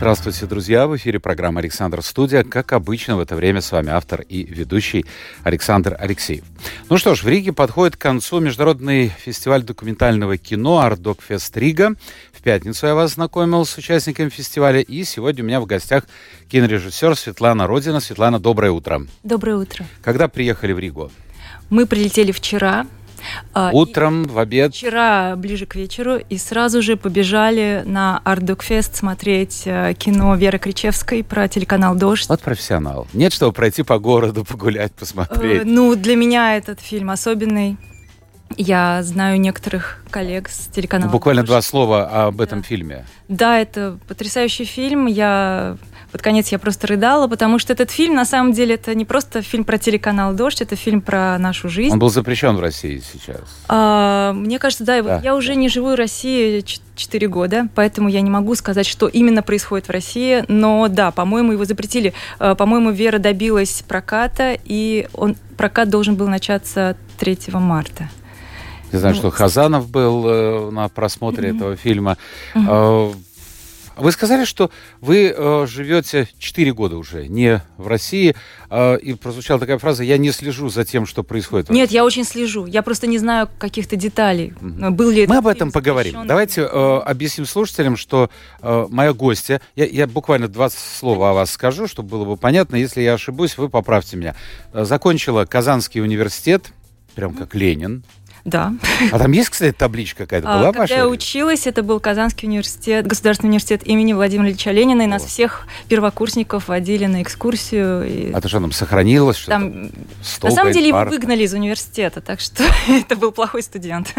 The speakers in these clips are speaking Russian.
Здравствуйте, друзья! В эфире программа «Александр Студия». Как обычно, в это время с вами автор и ведущий Александр Алексеев. Ну что ж, в Риге подходит к концу международный фестиваль документального кино «Артдокфест Рига». В пятницу я вас знакомил с участниками фестиваля, и сегодня у меня в гостях кинорежиссер Светлана Родина. Светлана, доброе утро. Доброе утро. Когда приехали в Ригу? Мы прилетели вчера. А, Утром, в обед? Вчера, ближе к вечеру, и сразу же побежали на Артдокфест смотреть э, кино Веры Кричевской про телеканал «Дождь». Вот профессионал. Нет, чтобы пройти по городу, погулять, посмотреть. Э, ну, для меня этот фильм особенный. Я знаю некоторых коллег с телеканала. Ну, буквально два слова об этом да. фильме. Да, это потрясающий фильм. Я под конец я просто рыдала, потому что этот фильм, на самом деле, это не просто фильм про телеканал «Дождь», это фильм про нашу жизнь. Он был запрещен в России сейчас. А, мне кажется, да. да. Я уже не живу в России 4 года, поэтому я не могу сказать, что именно происходит в России. Но да, по-моему, его запретили. А, по-моему, Вера добилась проката, и он, прокат должен был начаться 3 марта. Я знаю, вот. что Хазанов был э, на просмотре mm-hmm. этого фильма. Mm-hmm. Вы сказали, что вы э, живете 4 года уже не в России, э, и прозвучала такая фраза «я не слежу за тем, что происходит». Нет, я очень слежу. Я просто не знаю каких-то деталей. Угу. Был ли Мы об этом поговорим. Давайте э, объясним слушателям, что э, моя гостья, я, я буквально два слова о вас скажу, чтобы было бы понятно. Если я ошибусь, вы поправьте меня. Э, закончила Казанский университет, прям как Ленин, да. А там есть, кстати, табличка какая-то? Была а, Когда я училась, это был Казанский университет, Государственный университет имени Владимира Ильича Ленина, и нас всех первокурсников водили на экскурсию. И... А то что там сохранилось? Что там... Стол, на самом деле его выгнали из университета, так что это был плохой студент.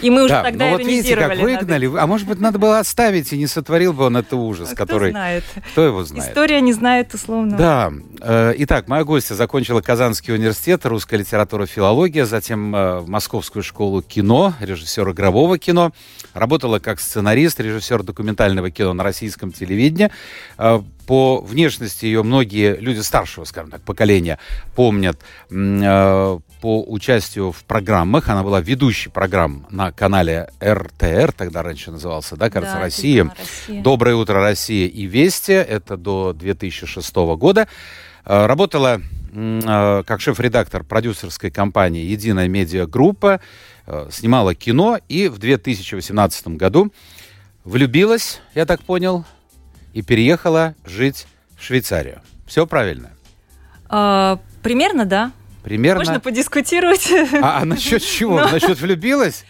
И мы уже да, тогда ну вот видите, как выгнали. А может быть, надо было оставить, и не сотворил бы он это ужас, а который... Кто знает. Кто его знает? История не знает, условно. Да. Э, итак, моя гостья закончила Казанский университет, русская литература, филология, затем э, в Московскую школу кино, режиссер игрового кино. Работала как сценарист, режиссер документального кино на российском телевидении. Э, по внешности ее многие люди старшего, скажем так, поколения помнят по участию в программах. Она была ведущей программ на канале РТР, тогда раньше назывался, да, кажется, да, Россия. Россия. «Доброе утро, Россия» и «Вести». Это до 2006 года. Работала Э, как шеф-редактор продюсерской компании «Единая медиагруппа», э, снимала кино и в 2018 году влюбилась, я так понял, и переехала жить в Швейцарию. Все правильно? А, примерно, да. Примерно. Можно подискутировать. А, а насчет чего? Но... Насчет влюбилась?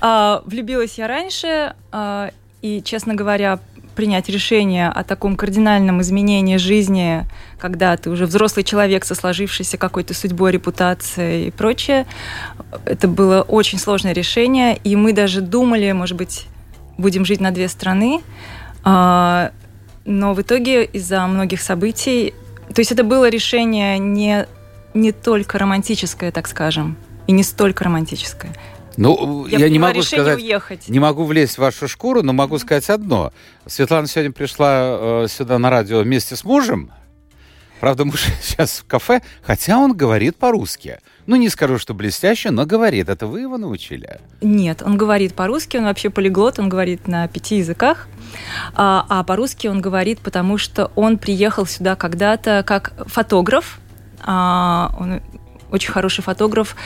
А, влюбилась я раньше, а, и, честно говоря, принять решение о таком кардинальном изменении жизни, когда ты уже взрослый человек со сложившейся какой-то судьбой, репутацией и прочее, это было очень сложное решение, и мы даже думали, может быть, будем жить на две страны, а, но в итоге из-за многих событий, то есть это было решение не, не только романтическое, так скажем, и не столько романтическое. Ну, я, я не могу сказать, уехать. не могу влезть в вашу шкуру, но могу сказать одно. Светлана сегодня пришла э, сюда на радио вместе с мужем. Правда, муж сейчас в кафе, хотя он говорит по-русски. Ну, не скажу, что блестяще, но говорит. Это вы его научили? Нет, он говорит по-русски, он вообще полиглот, он говорит на пяти языках. А, а по-русски он говорит, потому что он приехал сюда когда-то как фотограф. А, он очень хороший фотограф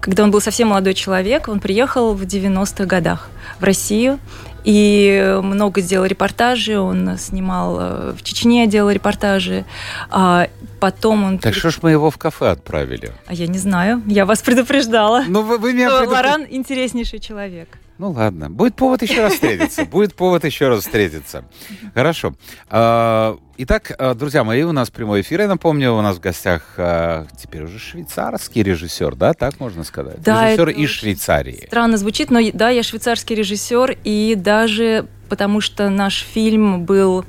когда он был совсем молодой человек, он приехал в 90-х годах в Россию и много сделал репортажей, он снимал э, в Чечне, делал репортажи, а потом он... Так что ж мы его в кафе отправили? А я не знаю, я вас предупреждала. Ну, вы, вы меня предупреждали. Лоран интереснейший человек. Ну ладно, будет повод еще раз встретиться. Будет повод еще раз встретиться. Хорошо. А, итак, а, друзья мои, у нас прямой эфир, я напомню, у нас в гостях а, теперь уже швейцарский режиссер, да, так можно сказать? Да, режиссер из Швейцарии. Странно звучит, но да, я швейцарский режиссер, и даже потому что наш фильм был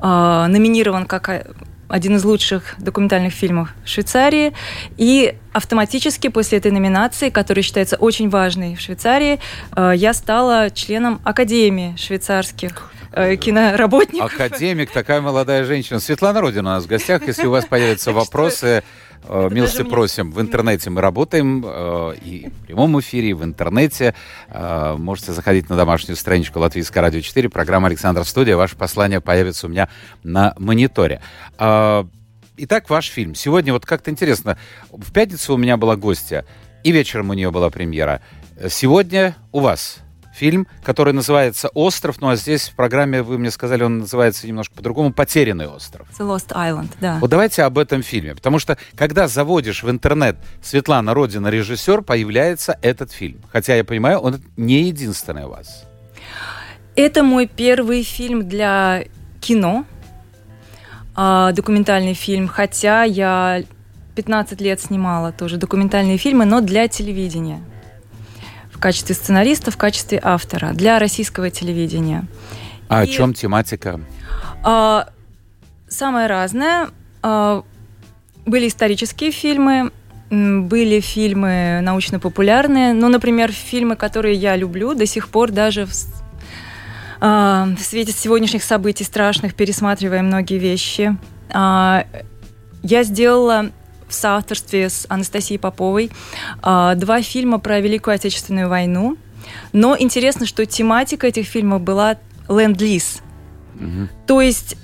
номинирован как один из лучших документальных фильмов Швейцарии. И автоматически после этой номинации, которая считается очень важной в Швейцарии, э, я стала членом Академии швейцарских э, киноработников. Академик, такая молодая женщина. Светлана Родина у нас в гостях. Если у вас появятся вопросы, э, милости просим. В интернете мы работаем, э, и в прямом эфире, и в интернете. Э, можете заходить на домашнюю страничку Латвийского радио 4, программа «Александр Студия». Ваше послание появится у меня на мониторе. Итак, ваш фильм. Сегодня вот как-то интересно. В пятницу у меня была гостья, и вечером у нее была премьера. Сегодня у вас фильм, который называется «Остров», ну а здесь в программе, вы мне сказали, он называется немножко по-другому «Потерянный остров». The Lost Island, да. Вот давайте об этом фильме, потому что когда заводишь в интернет Светлана Родина режиссер, появляется этот фильм. Хотя я понимаю, он не единственный у вас. Это мой первый фильм для кино, а, документальный фильм, хотя я 15 лет снимала тоже документальные фильмы, но для телевидения качестве сценариста, в качестве автора для российского телевидения. А И, о чем тематика? А, самое разное. А, были исторические фильмы, были фильмы научно-популярные, ну, например, фильмы, которые я люблю до сих пор даже в, а, в свете сегодняшних событий страшных, пересматривая многие вещи. А, я сделала в соавторстве с Анастасией Поповой а, два фильма про Великую Отечественную войну. Но интересно, что тематика этих фильмов была ленд-лиз. Угу. То есть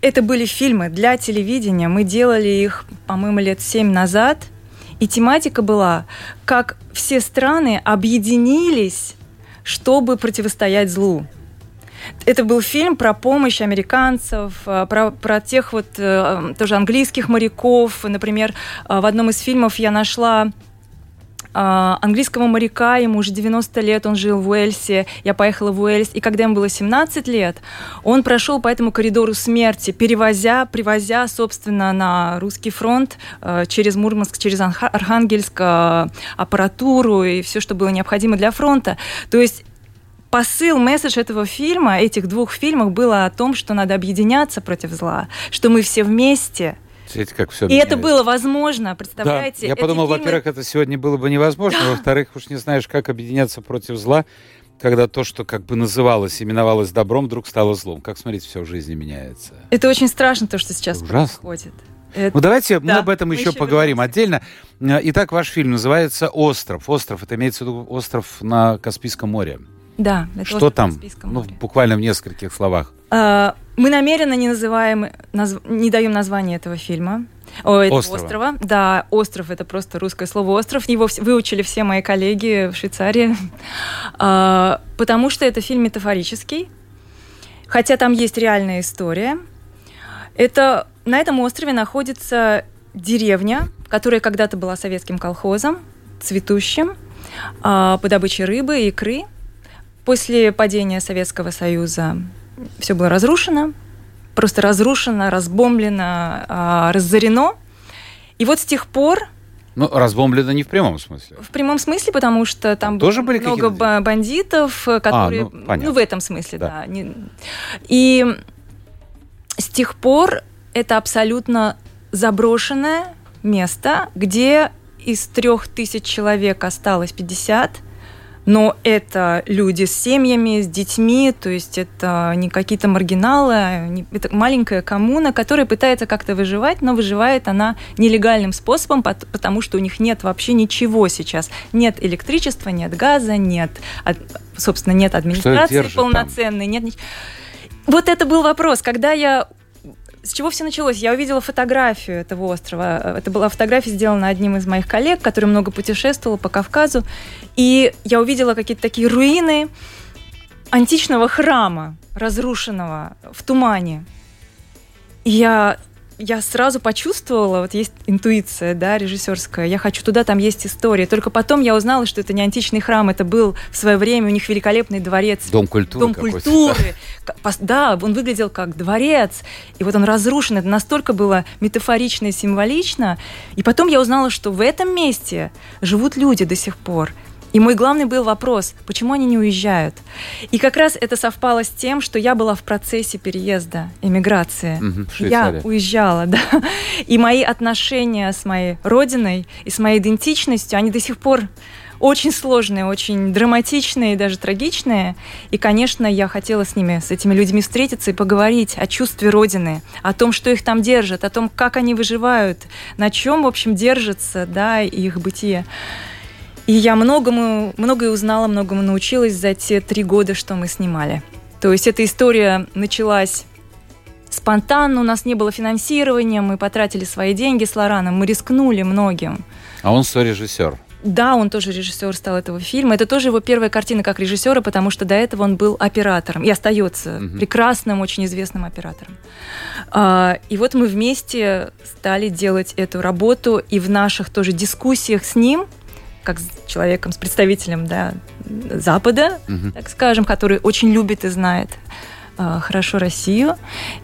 это были фильмы для телевидения. Мы делали их, по-моему, лет семь назад. И тематика была, как все страны объединились, чтобы противостоять злу. Это был фильм про помощь американцев, э, про, про тех вот э, тоже английских моряков. Например, э, в одном из фильмов я нашла английского моряка, ему уже 90 лет, он жил в Уэльсе, я поехала в Уэльс, и когда ему было 17 лет, он прошел по этому коридору смерти, перевозя, привозя, собственно, на русский фронт через Мурманск, через Архангельск аппаратуру и все, что было необходимо для фронта. То есть посыл, месседж этого фильма, этих двух фильмов было о том, что надо объединяться против зла, что мы все вместе. Смотрите, как все И меняется. это было возможно, представляете? Да. Я подумал, фильмы... во-первых, это сегодня было бы невозможно, да. во-вторых, уж не знаешь, как объединяться против зла, когда то, что как бы называлось, именовалось добром, вдруг стало злом. Как, смотрите, все в жизни меняется. Это очень страшно, то, что сейчас Ужасно. происходит. Это... Ну, давайте да, мы об этом еще, еще поговорим вернемся. отдельно. Итак, ваш фильм называется «Остров». Остров, это имеется в виду остров на Каспийском море. Да. Это Что там? Ну, буквально в нескольких словах. А, мы намеренно не называем, наз... не даем название этого фильма. О, этого острова. острова. Да, остров это просто русское слово остров. Его выучили все мои коллеги в Швейцарии. А, потому что это фильм метафорический. Хотя там есть реальная история. Это на этом острове находится деревня, которая когда-то была советским колхозом, цветущим, а, по добыче рыбы, икры. После падения Советского Союза все было разрушено, просто разрушено, разбомблено, а, разорено. И вот с тех пор ну, разбомблено не в прямом смысле. В прямом смысле, потому что там Тоже были много бандитов, которые... А, ну, ну, в этом смысле, да. да. И с тех пор это абсолютно заброшенное место, где из трех тысяч человек осталось 50, но это люди с семьями, с детьми, то есть это не какие-то маргиналы, это маленькая коммуна, которая пытается как-то выживать, но выживает она нелегальным способом, потому что у них нет вообще ничего сейчас. Нет электричества, нет газа, нет, собственно, нет администрации полноценной, там? нет Вот это был вопрос. Когда я с чего все началось? Я увидела фотографию этого острова. Это была фотография, сделана одним из моих коллег, который много путешествовал по Кавказу. И я увидела какие-то такие руины античного храма, разрушенного в тумане. И я я сразу почувствовала, вот есть интуиция, да, режиссерская, я хочу туда, там есть история. Только потом я узнала, что это не античный храм, это был в свое время у них великолепный дворец. Дом культуры. Дом культуры. Да, он выглядел как дворец, и вот он разрушен. Это настолько было метафорично и символично. И потом я узнала, что в этом месте живут люди до сих пор. И мой главный был вопрос, почему они не уезжают? И как раз это совпало с тем, что я была в процессе переезда, эмиграции. В я уезжала, да. И мои отношения с моей родиной и с моей идентичностью, они до сих пор очень сложные, очень драматичные и даже трагичные. И, конечно, я хотела с ними, с этими людьми встретиться и поговорить о чувстве Родины, о том, что их там держит, о том, как они выживают, на чем, в общем, держится, да, их бытие. И я многому, многое узнала, многому научилась за те три года, что мы снимали. То есть эта история началась спонтанно, у нас не было финансирования, мы потратили свои деньги с Лораном, мы рискнули многим. А он сорежиссер. Да, он тоже режиссер стал этого фильма. Это тоже его первая картина как режиссера, потому что до этого он был оператором и остается Мгм. прекрасным, очень известным оператором. А, И вот мы вместе стали делать эту работу, и в наших тоже дискуссиях с ним, как с человеком, с представителем да, Запада, Мгм. так скажем, который очень любит и знает а, хорошо Россию.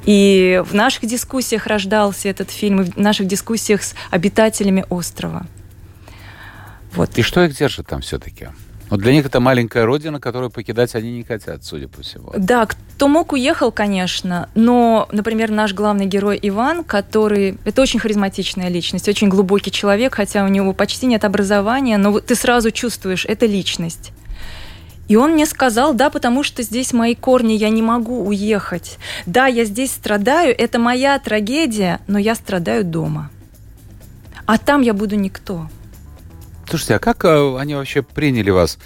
И в наших дискуссиях рождался этот фильм, и в наших дискуссиях с обитателями острова. Вот. И что их держит там все-таки? Вот для них это маленькая родина, которую покидать они не хотят, судя по всему. Да, кто мог, уехал, конечно. Но, например, наш главный герой Иван, который... Это очень харизматичная личность, очень глубокий человек, хотя у него почти нет образования, но ты сразу чувствуешь, это личность. И он мне сказал, да, потому что здесь мои корни, я не могу уехать. Да, я здесь страдаю, это моя трагедия, но я страдаю дома. А там я буду никто. Слушайте, а как э, они вообще приняли вас?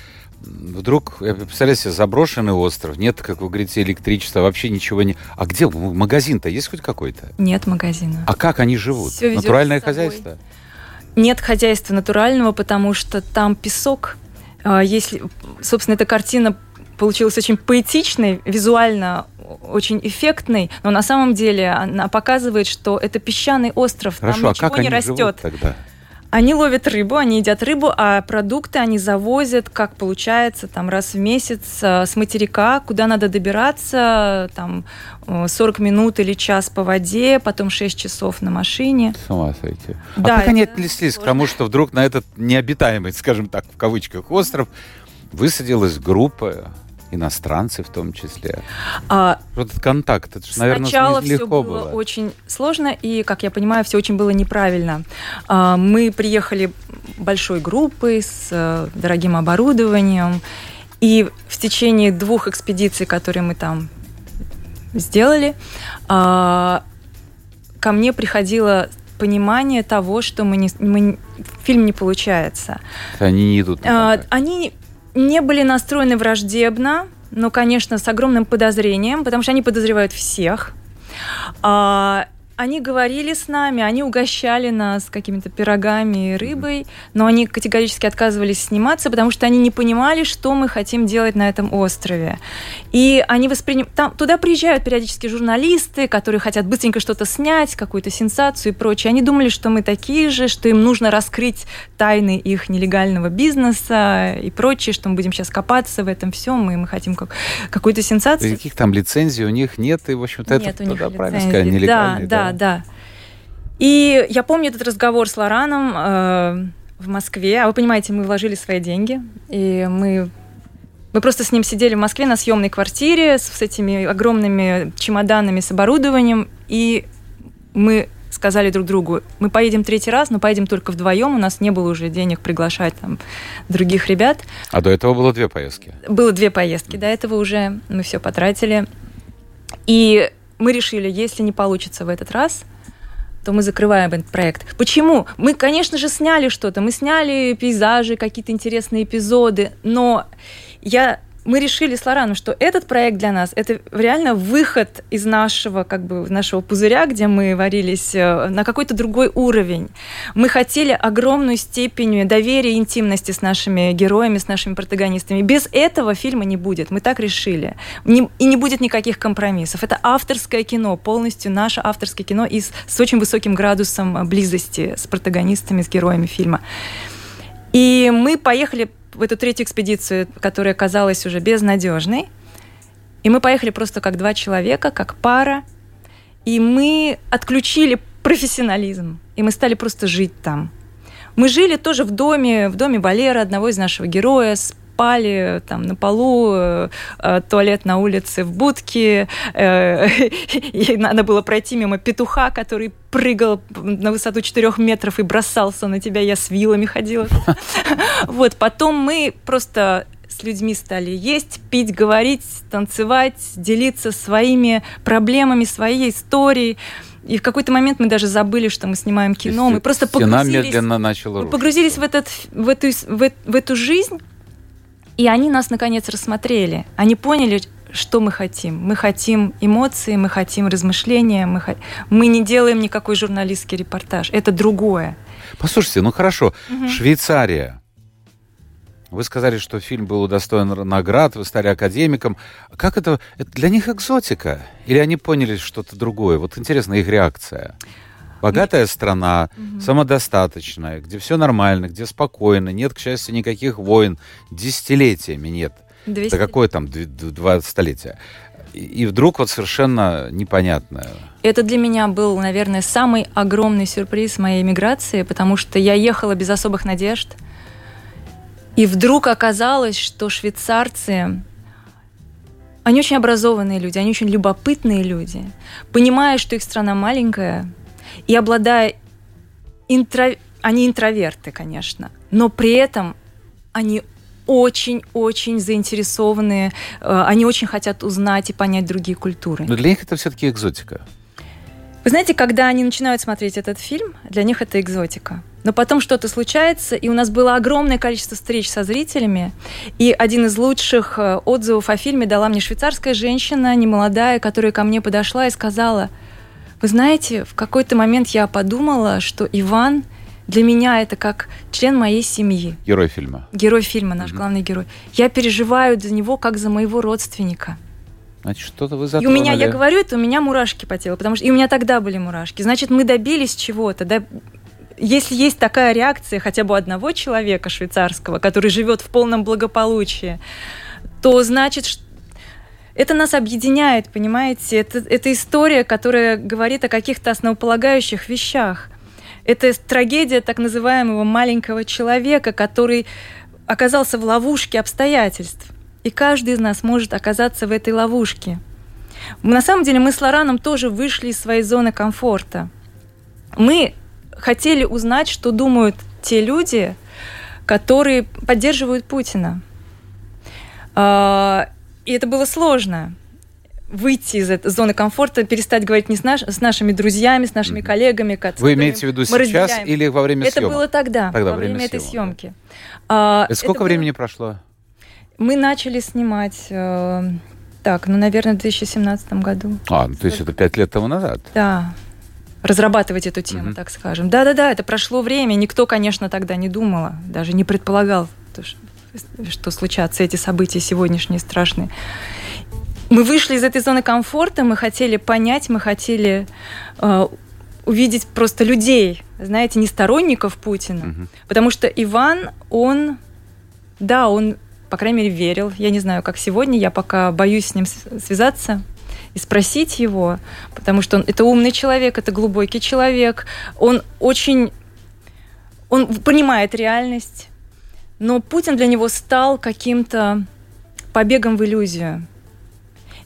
Вдруг, я представляю себе, заброшенный остров, нет, как вы говорите, электричества, вообще ничего не... А где магазин-то? Есть хоть какой-то? Нет магазина. А как они живут? Везёт Натуральное хозяйство? Нет хозяйства натурального, потому что там песок. А, Если, собственно, эта картина получилась очень поэтичной, визуально очень эффектной, но на самом деле она показывает, что это песчаный остров, Хорошо, там а ничего как не они растет. живут тогда? Они ловят рыбу, они едят рыбу, а продукты они завозят, как получается, там раз в месяц э, с материка, куда надо добираться, там э, 40 минут или час по воде, потом 6 часов на машине. С ума сойти. А Да, как они отнеслись к сложно. тому, что вдруг на этот необитаемый, скажем так, в кавычках, остров высадилась группа иностранцев в том числе? А Вот этот контакт, это же, наверное, Сначала все легко было, было. очень сложно, и, как я понимаю, все очень было неправильно. А, Мы приехали большой группой с э, дорогим оборудованием, и в течение двух экспедиций, которые мы там сделали, а, ко мне приходило понимание того, что мы не, мы фильм не получается. Они не идут А. Они не были настроены враждебно, но, конечно, с огромным подозрением, потому что они подозревают всех. А, Они говорили с нами, они угощали нас какими-то пирогами и рыбой, но они категорически отказывались сниматься, потому что они не понимали, что мы хотим делать на этом острове. И они воспринимают... Там, туда приезжают периодически журналисты, которые хотят быстренько что-то снять, какую-то сенсацию и прочее. Они думали, что мы такие же, что им нужно раскрыть тайны их нелегального бизнеса и прочее, что мы будем сейчас копаться в этом всем, и мы хотим как, какую-то сенсацию. Никаких там лицензий у них нет, и, в общем-то, это, у них да, правильно сказать, нелегальный. Да, да, да. И я помню этот разговор с Лораном э, в Москве. А вы понимаете, мы вложили свои деньги, и мы мы просто с ним сидели в Москве на съемной квартире с, с этими огромными чемоданами с оборудованием, и мы сказали друг другу, мы поедем третий раз, но поедем только вдвоем, у нас не было уже денег приглашать там других ребят. А до этого было две поездки. Было две поездки, до этого уже мы все потратили. И мы решили, если не получится в этот раз, то мы закрываем этот проект. Почему? Мы, конечно же, сняли что-то, мы сняли пейзажи, какие-то интересные эпизоды, но я мы решили с Лораном, что этот проект для нас это реально выход из нашего как бы нашего пузыря, где мы варились э, на какой-то другой уровень. Мы хотели огромную степень доверия и интимности с нашими героями, с нашими протагонистами. Без этого фильма не будет. Мы так решили. И не будет никаких компромиссов. Это авторское кино, полностью наше авторское кино и с, с очень высоким градусом близости с протагонистами, с героями фильма. И мы поехали в эту третью экспедицию, которая казалась уже безнадежной. И мы поехали просто как два человека, как пара. И мы отключили профессионализм. И мы стали просто жить там. Мы жили тоже в доме, в доме Валера, одного из нашего героя, спали там на полу, э, э, туалет на улице в будке, э, и надо было пройти мимо петуха, который прыгал на высоту 4 метров и бросался на тебя, я с вилами ходила. Вот, потом мы просто с людьми стали есть, пить, говорить, танцевать, делиться своими проблемами, своей историей. И в какой-то момент мы даже забыли, что мы снимаем кино. Мы просто погрузились, медленно начала мы погрузились в, этот, в, эту, в, в эту жизнь, и они нас, наконец, рассмотрели. Они поняли, что мы хотим. Мы хотим эмоции, мы хотим размышления, мы, х... мы не делаем никакой журналистский репортаж. Это другое. Послушайте, ну хорошо, угу. Швейцария. Вы сказали, что фильм был удостоен наград, вы стали академиком. Как это? Это для них экзотика? Или они поняли что-то другое? Вот интересна их реакция. Богатая страна, угу. самодостаточная, где все нормально, где спокойно, нет, к счастью, никаких войн, десятилетиями нет. 200... Да какое там два столетия? И вдруг вот совершенно непонятное. Это для меня был, наверное, самый огромный сюрприз моей миграции, потому что я ехала без особых надежд. И вдруг оказалось, что швейцарцы, они очень образованные люди, они очень любопытные люди. Понимая, что их страна маленькая, и обладая интро... они интроверты, конечно, но при этом они очень-очень заинтересованные, э, они очень хотят узнать и понять другие культуры. Но для них это все-таки экзотика. Вы знаете, когда они начинают смотреть этот фильм, для них это экзотика. Но потом что-то случается, и у нас было огромное количество встреч со зрителями. И один из лучших э, отзывов о фильме дала мне швейцарская женщина, немолодая, которая ко мне подошла и сказала – вы знаете, в какой-то момент я подумала, что Иван для меня это как член моей семьи. Герой фильма. Герой фильма, наш mm главный герой. Я переживаю за него как за моего родственника. Значит, что-то вы затронули. И у меня, я говорю это, у меня мурашки по телу, потому что и у меня тогда были мурашки. Значит, мы добились чего-то, да? Если есть такая реакция хотя бы одного человека швейцарского, который живет в полном благополучии, то значит, что это нас объединяет, понимаете? Это, это история, которая говорит о каких-то основополагающих вещах. Это трагедия так называемого маленького человека, который оказался в ловушке обстоятельств. И каждый из нас может оказаться в этой ловушке. На самом деле мы с Лораном тоже вышли из своей зоны комфорта. Мы хотели узнать, что думают те люди, которые поддерживают Путина. И это было сложно выйти из этой зоны комфорта, перестать говорить не с, наш, с нашими друзьями, с нашими коллегами. Вы имеете в виду сейчас разделяем. или во время это съемок? Это было тогда, тогда во время, время этой съемки. А, это сколько это времени было... прошло? Мы начали снимать... Э, так, ну, наверное, в 2017 году. А, ну, то есть это пять лет тому назад? Да. Разрабатывать эту тему, угу. так скажем. Да-да-да, это прошло время. Никто, конечно, тогда не думал, даже не предполагал, что случатся эти события сегодняшние страшные. Мы вышли из этой зоны комфорта, мы хотели понять, мы хотели э, увидеть просто людей, знаете, не сторонников Путина. Угу. Потому что Иван, он, да, он, по крайней мере, верил. Я не знаю, как сегодня, я пока боюсь с ним связаться и спросить его, потому что он это умный человек, это глубокий человек, он очень, он понимает реальность, но Путин для него стал каким-то побегом в иллюзию.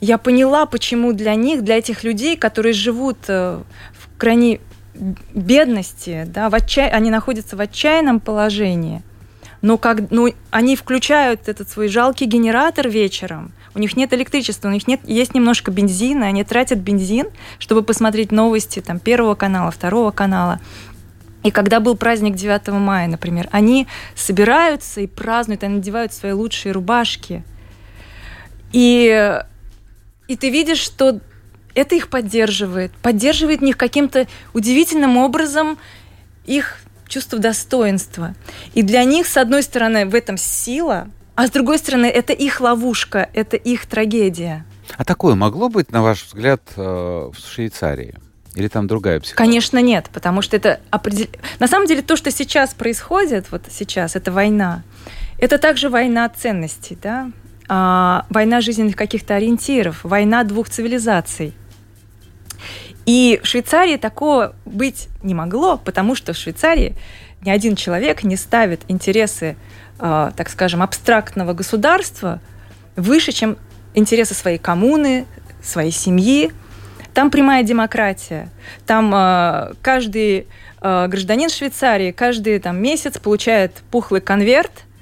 Я поняла, почему для них, для этих людей, которые живут э, в крайней бедности, да, в отчай... они находятся в отчаянном положении, но как, ну, они включают этот свой жалкий генератор вечером, у них нет электричества, у них нет, есть немножко бензина, они тратят бензин, чтобы посмотреть новости там, Первого канала, Второго канала. И когда был праздник 9 мая, например, они собираются и празднуют, они надевают свои лучшие рубашки. И, и ты видишь, что это их поддерживает. Поддерживает них каким-то удивительным образом их чувство достоинства. И для них, с одной стороны, в этом сила, а с другой стороны, это их ловушка, это их трагедия. А такое могло быть, на ваш взгляд, э, в Швейцарии? Или там другая психология? Конечно, нет, потому что это определ... На самом деле то, что сейчас происходит, вот сейчас, это война. Это также война ценностей, да? а, война жизненных каких-то ориентиров, война двух цивилизаций. И в Швейцарии такого быть не могло, потому что в Швейцарии ни один человек не ставит интересы, э, так скажем, абстрактного государства выше, чем интересы своей коммуны, своей семьи. Там прямая демократия. Там э, каждый э, гражданин Швейцарии каждый там, месяц получает пухлый конверт –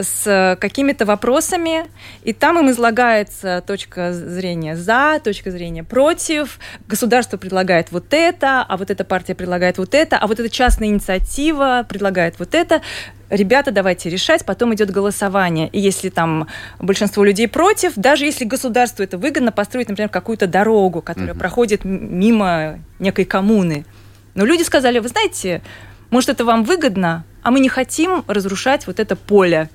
с какими-то вопросами, и там им излагается точка зрения за, точка зрения против, государство предлагает вот это, а вот эта партия предлагает вот это, а вот эта частная инициатива предлагает вот это. Ребята, давайте решать, потом идет голосование. И если там большинство людей против, даже если государству это выгодно, построить, например, какую-то дорогу, которая mm-hmm. проходит мимо некой коммуны. Но люди сказали, вы знаете, может, это вам выгодно, а мы не хотим разрушать вот это поле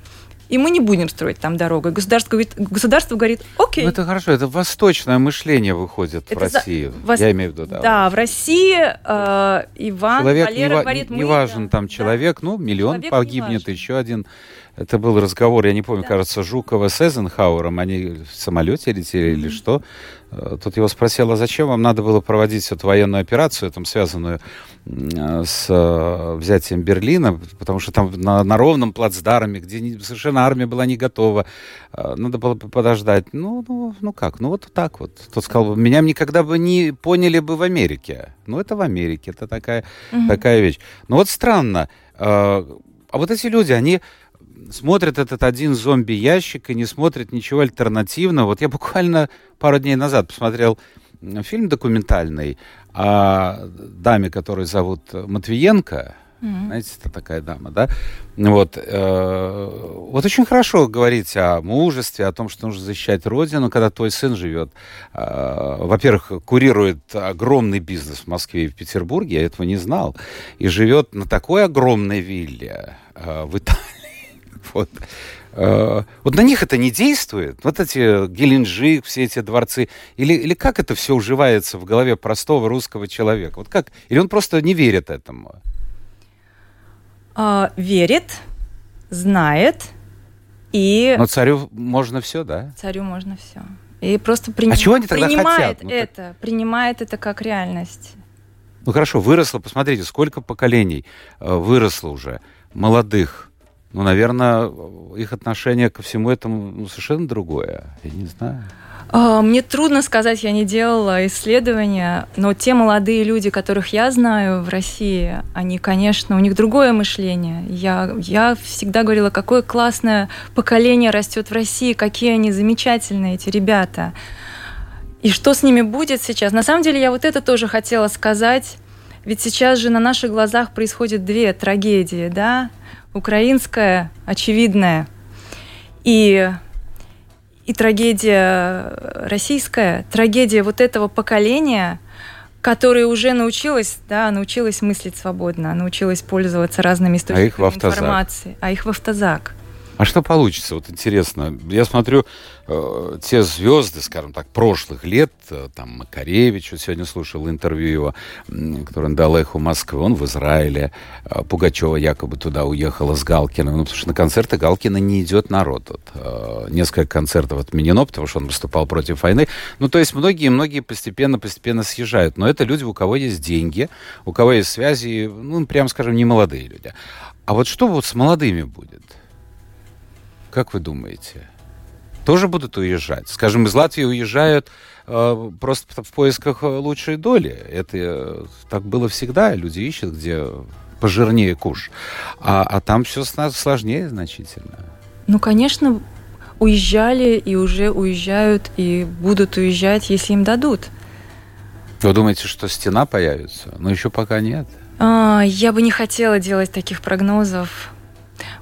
и мы не будем строить там дорогу. И государство говорит, государство говорит окей. Ну, это хорошо, это восточное мышление выходит это в России. За... Я имею в виду, да. Да, в России э, Иван человек Валера не, говорит, не, не важен там человек, да. ну, миллион человек погибнет, еще один это был разговор, я не помню, да. кажется, Жукова с Эйзенхауэром. Они в самолете летели mm-hmm. или что. Э, тут его спросил, а зачем вам надо было проводить эту военную операцию, там, связанную с э, взятием Берлина, потому что там на, на ровном плацдарме, где не, совершенно армия была не готова, э, надо было подождать. Ну, ну, ну как, ну вот так вот. Тот сказал, меня никогда бы не поняли бы в Америке. Ну, это в Америке, это такая, mm-hmm. такая вещь. Но вот странно, а вот эти люди, они смотрят этот один зомби-ящик и не смотрят ничего альтернативного. Вот я буквально пару дней назад посмотрел фильм документальный о даме, которую зовут Матвиенко. Mm-hmm. Знаете, это такая дама, да? Вот, э, вот очень хорошо говорить о мужестве, о том, что нужно защищать родину, когда твой сын живет. Э, во-первых, курирует огромный бизнес в Москве и в Петербурге, я этого не знал, и живет на такой огромной вилле э, в Италии вот. Э, вот на них это не действует? Вот эти Геленджик, все эти дворцы? Или, или как это все уживается в голове простого русского человека? Вот как? Или он просто не верит этому? А, верит, знает и... Но царю можно все, да? Царю можно все. И просто приним... а чего они тогда принимает хотят? Ну, это, так... принимает это как реальность. Ну хорошо, выросло, посмотрите, сколько поколений э, выросло уже, молодых, ну, наверное, их отношение ко всему этому ну, совершенно другое. Я не знаю. А, мне трудно сказать, я не делала исследования, но те молодые люди, которых я знаю в России, они, конечно, у них другое мышление. Я, я всегда говорила, какое классное поколение растет в России, какие они замечательные, эти ребята. И что с ними будет сейчас? На самом деле, я вот это тоже хотела сказать. Ведь сейчас же на наших глазах происходят две трагедии, да? Украинская, очевидная, и, и трагедия российская, трагедия вот этого поколения, которое уже научилось, да, научилось мыслить свободно, научилось пользоваться разными источниками а информации, а их в автозак. А что получится? Вот интересно. Я смотрю, э, те звезды, скажем так, прошлых лет, э, там Макаревич, вот сегодня слушал интервью его, который он дал эху Москвы, он в Израиле, э, Пугачева якобы туда уехала с Галкиным, ну, потому что на концерты Галкина не идет народ. Вот, э, несколько концертов отменено, потому что он выступал против войны. Ну, то есть многие-многие постепенно-постепенно съезжают. Но это люди, у кого есть деньги, у кого есть связи, ну, прямо скажем, не молодые люди. А вот что вот с молодыми будет? Как вы думаете? Тоже будут уезжать? Скажем, из Латвии уезжают э, просто в поисках э, лучшей доли. Это э, так было всегда. Люди ищут, где пожирнее куш. А, а там все сложнее значительно. Ну, конечно, уезжали и уже уезжают и будут уезжать, если им дадут. Вы думаете, что стена появится? Но еще пока нет. А, я бы не хотела делать таких прогнозов.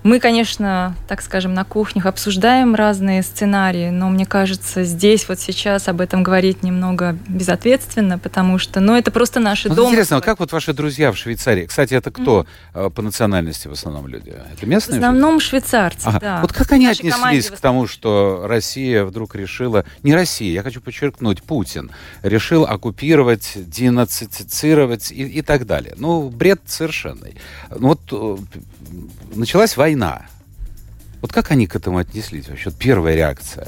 Мы, конечно, так скажем, на кухнях обсуждаем разные сценарии, но мне кажется, здесь вот сейчас об этом говорить немного безответственно, потому что, ну, это просто наши вот домыслы. Интересно, а как вот ваши друзья в Швейцарии? Кстати, это кто mm-hmm. по национальности в основном люди? Это местные? В основном швейцарцы, ага. да. Вот как они отнеслись к тому, что Россия вдруг решила, не Россия, я хочу подчеркнуть, Путин решил оккупировать, денацифицировать и, и так далее. Ну, бред совершенный. Ну, вот э, началась война. Вот как они к этому отнеслись вообще? Первая реакция.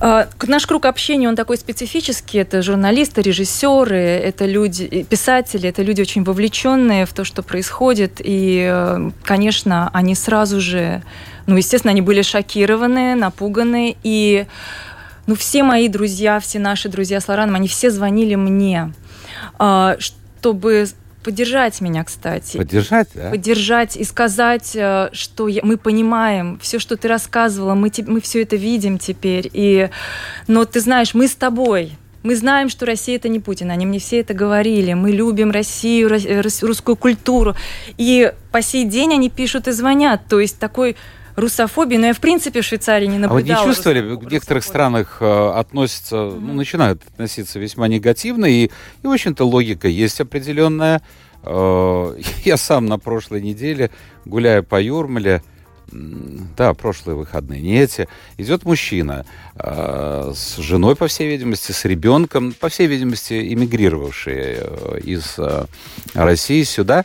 А, наш круг общения, он такой специфический. Это журналисты, режиссеры, это люди, писатели, это люди очень вовлеченные в то, что происходит. И, э, конечно, они сразу же, ну, естественно, они были шокированы, напуганы. И, ну, все мои друзья, все наши друзья с Лораном, они все звонили мне, чтобы поддержать меня, кстати. Поддержать, да? Поддержать и сказать, э, что я, мы понимаем все, что ты рассказывала, мы, мы все это видим теперь. И, но ты знаешь, мы с тобой. Мы знаем, что Россия это не Путин. Они мне все это говорили. Мы любим Россию, русскую культуру. И по сей день они пишут и звонят. То есть такой русофобии, но я в принципе в Швейцарии не наблюдала. А вы не чувствовали, в некоторых странах э, относятся, mm-hmm. ну, начинают относиться весьма негативно, и, и в общем-то, логика есть определенная. Э, я сам на прошлой неделе, гуляя по Юрмале, да, прошлые выходные, не эти, идет мужчина э, с женой, по всей видимости, с ребенком, по всей видимости, эмигрировавший э, из э, России сюда,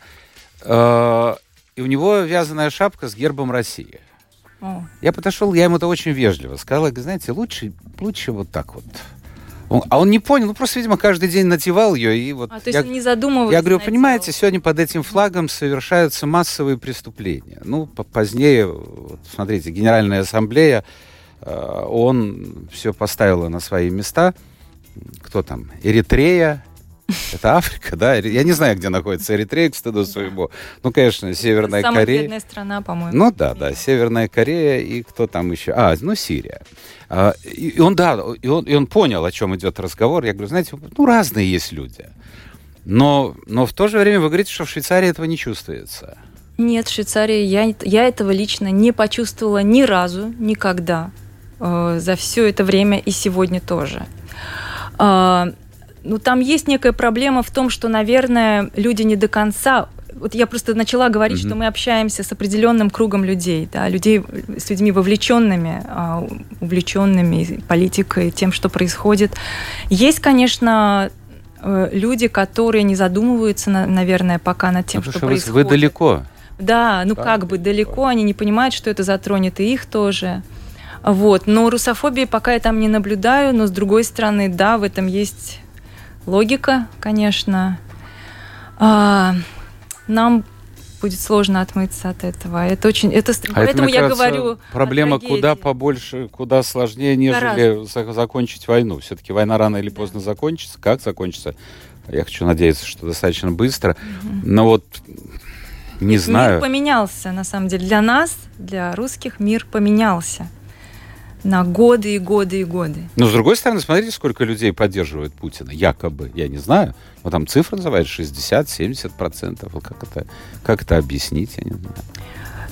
э, и у него вязаная шапка с гербом России. Я подошел, я ему это очень вежливо сказал, знаете, лучше, лучше вот так вот. Он, а он не понял, ну просто, видимо, каждый день надевал ее и вот. А, то есть я, он не задумывался. Я говорю, понимаете, сегодня под этим флагом совершаются массовые преступления. Ну, позднее, вот, смотрите, Генеральная ассамблея, э, он все поставила на свои места. Кто там? Эритрея, это Африка, да? Я не знаю, где находится Эритрея, к стыду своему. Ну, конечно, Северная Самая Корея. Самая бедная страна, по-моему. Ну, да, да, Северная Корея и кто там еще? А, ну, Сирия. А, и он, да, и он, и он понял, о чем идет разговор. Я говорю, знаете, ну, разные есть люди. Но, но в то же время вы говорите, что в Швейцарии этого не чувствуется. Нет, в Швейцарии я, я этого лично не почувствовала ни разу, никогда. Э, за все это время и сегодня тоже. Э, ну, там есть некая проблема в том, что, наверное, люди не до конца вот я просто начала говорить, mm-hmm. что мы общаемся с определенным кругом людей, да, людей с людьми вовлеченными, а, увлеченными политикой, тем, что происходит. Есть, конечно, э, люди, которые не задумываются, наверное, пока над тем, ну, что, что происходит. Вы далеко. Да, ну как, как бы далеко, они не понимают, что это затронет и их тоже. Вот. Но русофобии пока я там не наблюдаю, но с другой стороны, да, в этом есть логика, конечно. А, нам будет сложно отмыться от этого. Это очень, это, а поэтому это, я кажется, говорю. Проблема куда побольше, куда сложнее, нежели Гораздо. закончить войну. Все-таки война рано или поздно да. закончится. Как закончится? Я хочу надеяться, что достаточно быстро. Угу. Но вот не знаю. Мир поменялся, на самом деле. Для нас, для русских, мир поменялся на годы и годы и годы. Но, с другой стороны, смотрите, сколько людей поддерживает Путина, якобы. Я не знаю. Вот там цифра называют 60-70%. Вот как это, как это объяснить, я не знаю.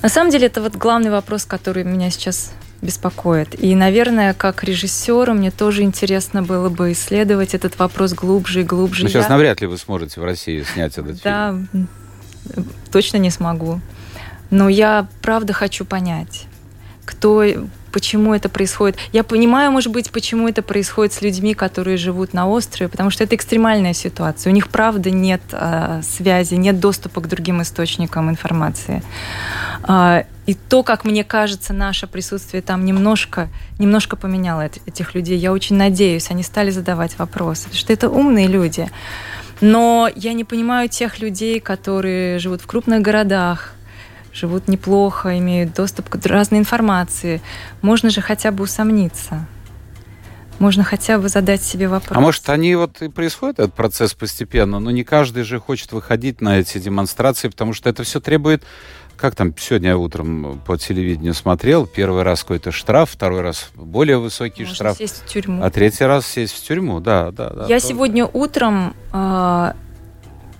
На самом деле, это вот главный вопрос, который меня сейчас беспокоит. И, наверное, как режиссеру мне тоже интересно было бы исследовать этот вопрос глубже и глубже. Но сейчас Я... навряд ли вы сможете в России снять этот да, фильм. Да, точно не смогу. Но я правда хочу понять, кто почему это происходит. Я понимаю, может быть, почему это происходит с людьми, которые живут на острове, потому что это экстремальная ситуация. У них, правда, нет э, связи, нет доступа к другим источникам информации. Э, и то, как мне кажется, наше присутствие там немножко, немножко поменяло этих людей. Я очень надеюсь, они стали задавать вопросы, потому что это умные люди. Но я не понимаю тех людей, которые живут в крупных городах, живут неплохо, имеют доступ к разной информации. Можно же хотя бы усомниться. Можно хотя бы задать себе вопрос. А может, они вот и происходит этот процесс постепенно, но не каждый же хочет выходить на эти демонстрации, потому что это все требует как там сегодня утром по телевидению смотрел, первый раз какой-то штраф, второй раз более высокий Можно штраф, сесть в тюрьму. а третий раз сесть в тюрьму, да, да, да. Я тоже. сегодня утром э,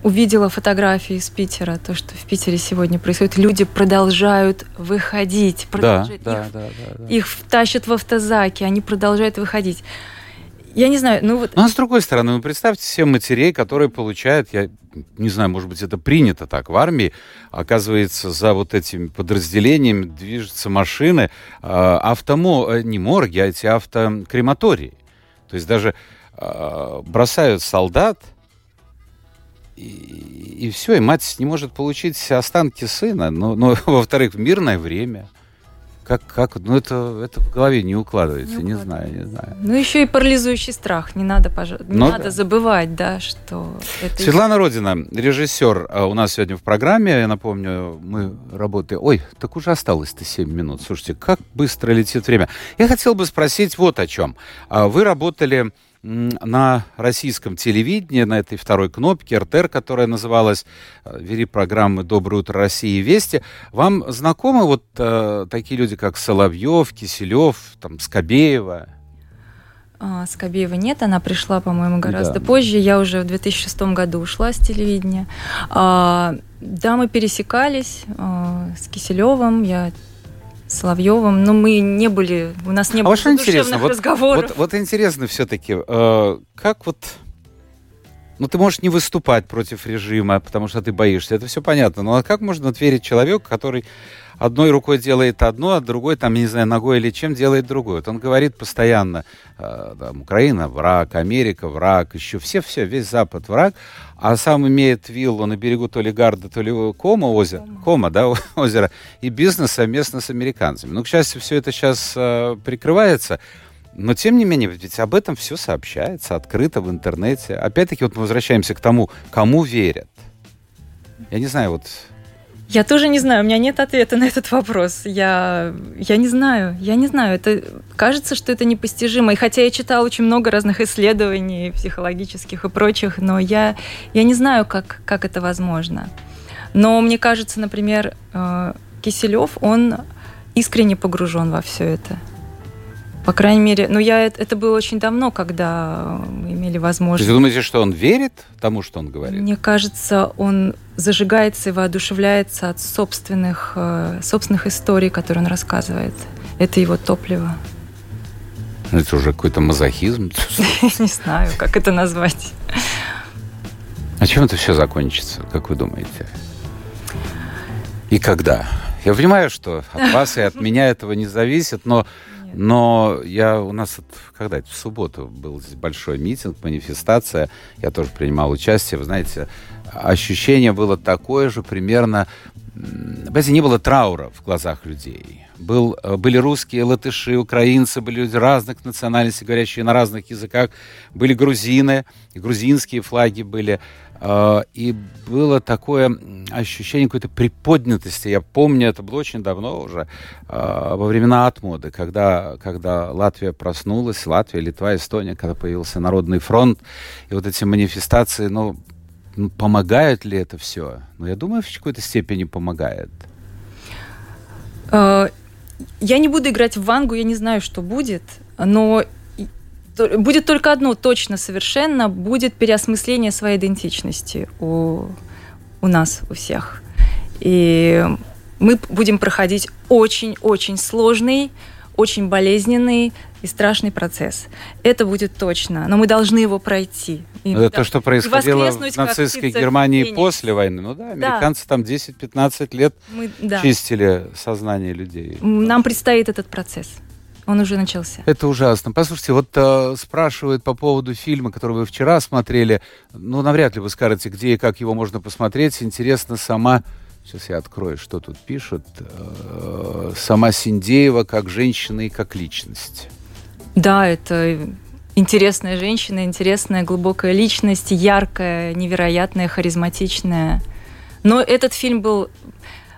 увидела фотографии из Питера, то, что в Питере сегодня происходит. Люди продолжают выходить, продолжают. Да, их, да, да, да, их тащат в автозаки, они продолжают выходить. Я не знаю, ну вот... Ну, а с другой стороны, вы представьте себе матерей, которые получают, я не знаю, может быть, это принято так в армии, оказывается, за вот этими подразделениями движутся машины, э, автомо... Не морги, а эти автокрематории. То есть даже э, бросают солдат, и, и все, и мать не может получить останки сына. Но, но во-вторых, в мирное время. как, как, ну это, это в голове не укладывается, не, не знаю, не знаю. Ну еще и парализующий страх, не надо, пож... не Но... Ну надо забывать, да, что это... Светлана Родина, режиссер а, у нас сегодня в программе, я напомню, мы работаем... Ой, так уже осталось-то 7 минут, слушайте, как быстро летит время. Я хотел бы спросить вот о чем. А, вы работали на российском телевидении, на этой второй кнопке РТР, которая называлась э, «Вери программы «Доброе утро, России» и «Вести». Вам знакомы вот э, такие люди, как Соловьев, Киселев, там, Скобеева? А, Скобеева нет, она пришла, по-моему, гораздо да. позже. Я уже в 2006 году ушла с телевидения. А, да, мы пересекались а, с Киселевым. Я Соловьевым, но мы не были, у нас не а было вот интересно, вот, разговоров. Вот, вот интересно все-таки, э, как вот, ну ты можешь не выступать против режима, потому что ты боишься, это все понятно, но как можно верить человеку, который одной рукой делает одно, а другой, там, не знаю, ногой или чем делает другое. Вот он говорит постоянно, э, там, Украина враг, Америка враг, еще все-все, весь Запад враг, а сам имеет виллу на берегу то ли Гарда, то ли Кома озера, Кома, да, озера, и бизнес совместно с американцами. Ну, к счастью, все это сейчас э, прикрывается. Но, тем не менее, ведь об этом все сообщается открыто в интернете. Опять-таки, вот мы возвращаемся к тому, кому верят. Я не знаю, вот я тоже не знаю, у меня нет ответа на этот вопрос. Я, я не знаю, я не знаю. Это кажется, что это непостижимо. И хотя я читала очень много разных исследований психологических и прочих, но я, я не знаю, как, как это возможно. Но мне кажется, например, э, Киселев, он искренне погружен во все это. По крайней мере, ну я это было очень давно, когда мы имели возможность. Вы думаете, что он верит тому, что он говорит? Мне кажется, он зажигается и воодушевляется от собственных, э, собственных историй, которые он рассказывает. Это его топливо. Это уже какой-то мазохизм. Не знаю, как это назвать. А чем это все закончится, как вы думаете? И когда? Я понимаю, что от вас и от меня этого не зависит, но но я у нас когда это в субботу был большой митинг, манифестация, я тоже принимал участие. Вы знаете, ощущение было такое же примерно. Понимаете, не было траура в глазах людей. Был, были русские, латыши, украинцы, были люди разных национальностей, говорящие на разных языках. Были грузины, грузинские флаги были. А, и было такое ощущение какой-то приподнятости. Я помню, это было очень давно уже, а, во времена отмоды, когда, когда Латвия проснулась, Латвия, Литва, Эстония, когда появился Народный фронт, и вот эти манифестации, ну, помогают ли это все? Ну, я думаю, в какой-то степени помогает. А, я не буду играть в Вангу, я не знаю, что будет, но будет только одно точно совершенно, будет переосмысление своей идентичности у, у нас, у всех. И мы будем проходить очень-очень сложный, очень болезненный и страшный процесс. Это будет точно, но мы должны его пройти. И, это да, то, что происходило в нацистской Германии после войны. Ну да, американцы да. там 10-15 лет мы, да. чистили сознание людей. Нам предстоит этот процесс. Он уже начался. Это ужасно. Послушайте, вот э, спрашивают по поводу фильма, который вы вчера смотрели. Ну, навряд ли вы скажете, где и как его можно посмотреть. Интересно сама... Сейчас я открою, что тут пишут. Э, сама Синдеева как женщина и как личность. Да, это интересная женщина, интересная глубокая личность, яркая, невероятная, харизматичная. Но этот фильм был...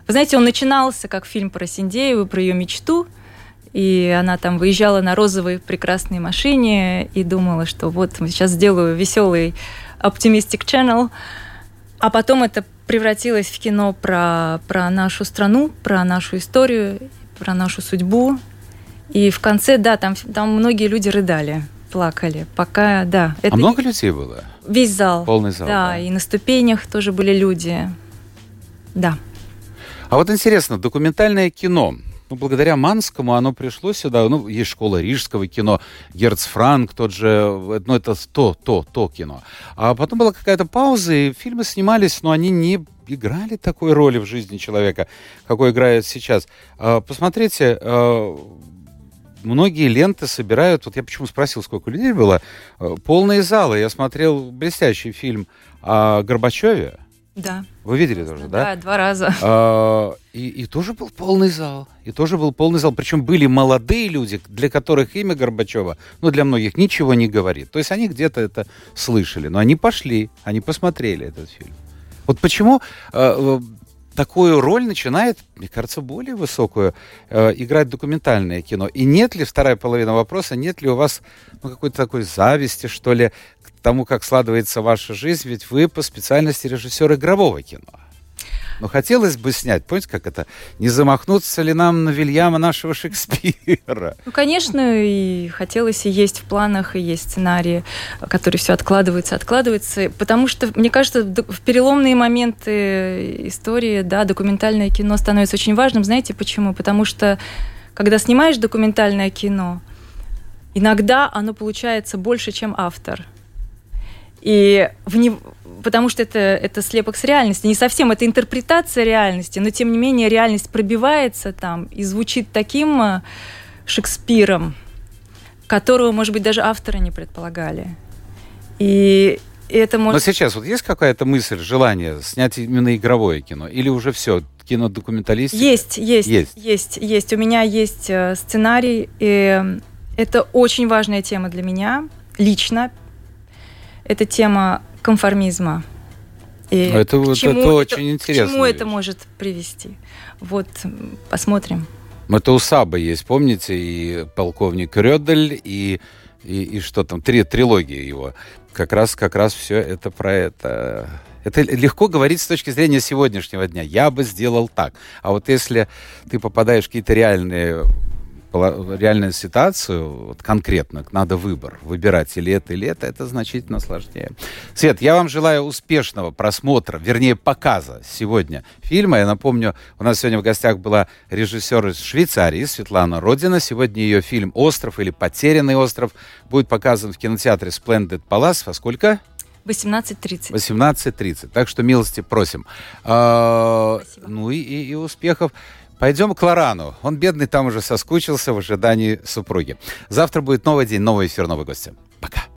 Вы знаете, он начинался как фильм про Синдееву, про ее мечту – и она там выезжала на розовой прекрасной машине и думала, что вот сейчас сделаю веселый Optimistic Channel. А потом это превратилось в кино про, про нашу страну, про нашу историю, про нашу судьбу. И в конце, да, там, там многие люди рыдали, плакали. Пока, да. Это а много людей было? Весь зал. Полный зал. Да, да, и на ступенях тоже были люди. Да. А вот интересно, документальное кино – ну, благодаря Манскому оно пришло сюда. Ну, есть школа рижского кино, Герц Франк, тот же, ну, это то, то, то кино. А потом была какая-то пауза, и фильмы снимались, но они не играли такой роли в жизни человека, какой играют сейчас. А, посмотрите, а, многие ленты собирают, вот я почему спросил, сколько людей было, а, полные залы. Я смотрел блестящий фильм о Горбачеве, Да. Вы видели тоже, да? Да, два раза. А, и, и тоже был полный зал. И тоже был полный зал. Причем были молодые люди, для которых имя Горбачева, ну, для многих ничего не говорит. То есть они где-то это слышали. Но они пошли, они посмотрели этот фильм. Вот почему э, такую роль начинает, мне кажется, более высокую э, играть документальное кино. И нет ли, вторая половина вопроса, нет ли у вас ну, какой-то такой зависти, что ли, тому, как складывается ваша жизнь, ведь вы по специальности режиссер игрового кино. Но хотелось бы снять, помните, как это? Не замахнуться ли нам на Вильяма нашего Шекспира? Ну, конечно, и хотелось, и есть в планах, и есть сценарии, которые все откладываются, откладываются. Потому что, мне кажется, в переломные моменты истории, да, документальное кино становится очень важным. Знаете почему? Потому что, когда снимаешь документальное кино, иногда оно получается больше, чем автор. И в не... потому что это, это слепок с реальности. Не совсем это интерпретация реальности, но тем не менее реальность пробивается там и звучит таким э, Шекспиром, которого, может быть, даже авторы не предполагали. И это может... Но сейчас вот есть какая-то мысль, желание снять именно игровое кино? Или уже все, кино документалистика? Есть, есть, есть, есть, есть. У меня есть э, сценарий, и это очень важная тема для меня лично, это тема конформизма. И это, к чему это, это очень интересно. К чему это может привести? Вот, посмотрим. Это у Саба есть, помните, и полковник Рёдель, и, и, и что там, три трилогии его. Как раз, как раз все это про это. Это легко говорить с точки зрения сегодняшнего дня. Я бы сделал так. А вот если ты попадаешь в какие-то реальные реальную ситуацию, вот конкретно, надо выбор, выбирать или это, или это, это значительно сложнее. Свет, я вам желаю успешного просмотра, вернее, показа сегодня фильма. Я напомню, у нас сегодня в гостях была режиссер из Швейцарии Светлана Родина. Сегодня ее фильм «Остров» или «Потерянный остров» будет показан в кинотеатре Splendid Palace. Во сколько? 18.30. 18.30. Так что милости просим. А, ну и, и, и успехов. Пойдем к Лорану. Он бедный там уже соскучился в ожидании супруги. Завтра будет новый день, новый эфир, новые гости. Пока.